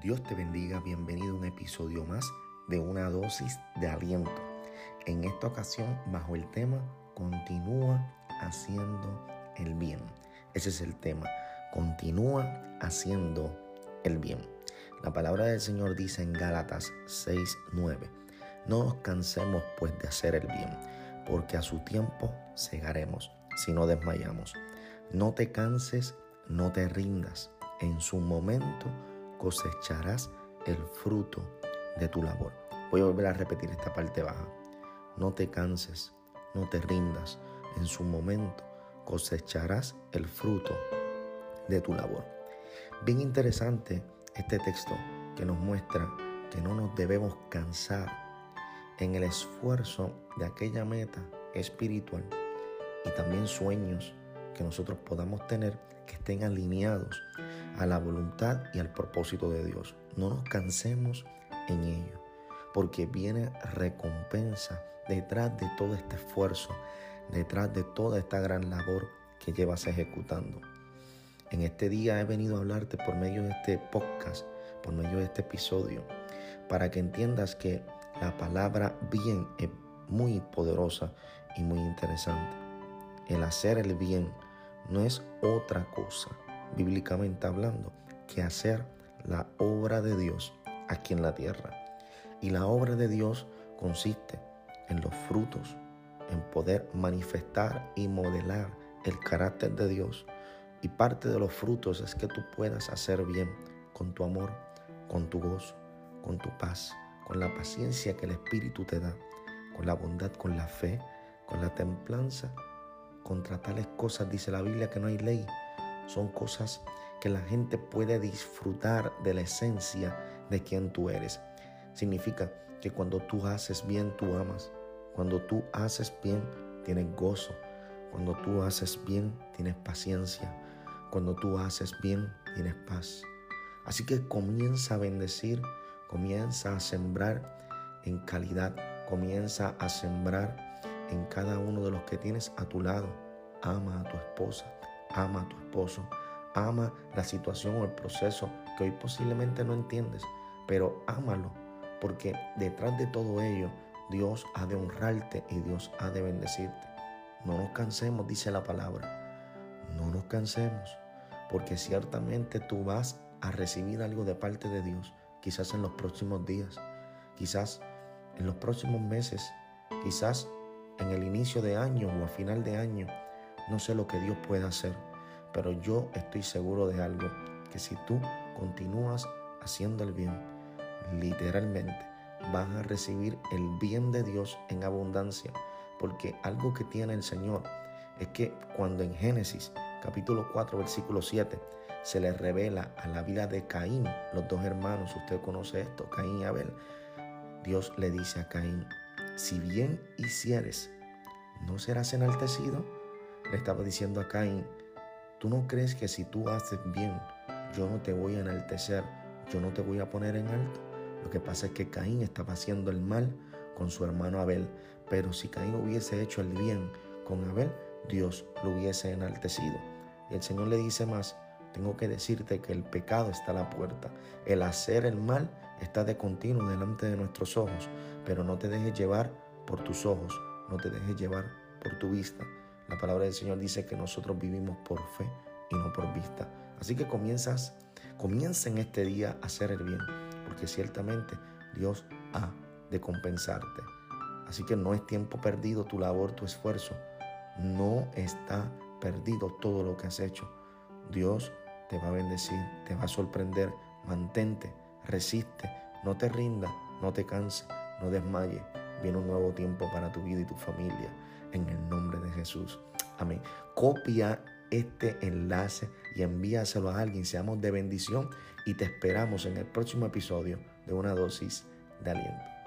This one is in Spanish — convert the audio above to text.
Dios te bendiga, bienvenido a un episodio más de una dosis de aliento. En esta ocasión, bajo el tema, continúa haciendo el bien. Ese es el tema, continúa haciendo el bien. La palabra del Señor dice en Gálatas 6:9, no nos cansemos pues de hacer el bien, porque a su tiempo segaremos si no desmayamos. No te canses, no te rindas. En su momento cosecharás el fruto de tu labor. Voy a volver a repetir esta parte baja. No te canses, no te rindas. En su momento cosecharás el fruto de tu labor. Bien interesante este texto que nos muestra que no nos debemos cansar en el esfuerzo de aquella meta espiritual y también sueños que nosotros podamos tener que estén alineados a la voluntad y al propósito de Dios. No nos cansemos en ello, porque viene recompensa detrás de todo este esfuerzo, detrás de toda esta gran labor que llevas ejecutando. En este día he venido a hablarte por medio de este podcast, por medio de este episodio, para que entiendas que la palabra bien es muy poderosa y muy interesante. El hacer el bien no es otra cosa, bíblicamente hablando, que hacer la obra de Dios aquí en la tierra. Y la obra de Dios consiste en los frutos, en poder manifestar y modelar el carácter de Dios. Y parte de los frutos es que tú puedas hacer bien con tu amor, con tu gozo, con tu paz, con la paciencia que el Espíritu te da, con la bondad, con la fe, con la templanza contra tales cosas, dice la Biblia, que no hay ley. Son cosas que la gente puede disfrutar de la esencia de quien tú eres. Significa que cuando tú haces bien, tú amas. Cuando tú haces bien, tienes gozo. Cuando tú haces bien, tienes paciencia. Cuando tú haces bien, tienes paz. Así que comienza a bendecir, comienza a sembrar en calidad, comienza a sembrar en cada uno de los que tienes a tu lado. Ama a tu esposa, ama a tu esposo, ama la situación o el proceso que hoy posiblemente no entiendes, pero ámalo, porque detrás de todo ello Dios ha de honrarte y Dios ha de bendecirte. No nos cansemos, dice la palabra. No nos cansemos, porque ciertamente tú vas a recibir algo de parte de Dios, quizás en los próximos días, quizás en los próximos meses, quizás en el inicio de año o a final de año. No sé lo que Dios puede hacer, pero yo estoy seguro de algo, que si tú continúas haciendo el bien, literalmente vas a recibir el bien de Dios en abundancia, porque algo que tiene el Señor es que cuando en Génesis capítulo 4 versículo 7 se le revela a la vida de Caín, los dos hermanos, usted conoce esto, Caín y Abel, Dios le dice a Caín, si bien hicieres, ¿no serás enaltecido? Le estaba diciendo a Caín, ¿tú no crees que si tú haces bien, yo no te voy a enaltecer, yo no te voy a poner en alto? Lo que pasa es que Caín estaba haciendo el mal con su hermano Abel, pero si Caín hubiese hecho el bien con Abel, Dios lo hubiese enaltecido. Y el Señor le dice más, tengo que decirte que el pecado está a la puerta. El hacer el mal está de continuo delante de nuestros ojos, pero no te dejes llevar por tus ojos, no te dejes llevar por tu vista. La palabra del Señor dice que nosotros vivimos por fe y no por vista. Así que comienzas, comienza en este día a hacer el bien, porque ciertamente Dios ha de compensarte. Así que no es tiempo perdido tu labor, tu esfuerzo. No está perdido todo lo que has hecho. Dios te va a bendecir, te va a sorprender. Mantente, resiste, no te rinda, no te canse, no desmaye. Viene un nuevo tiempo para tu vida y tu familia. En el nombre de Jesús. Amén. Copia este enlace y envíaselo a alguien. Seamos de bendición y te esperamos en el próximo episodio de una dosis de aliento.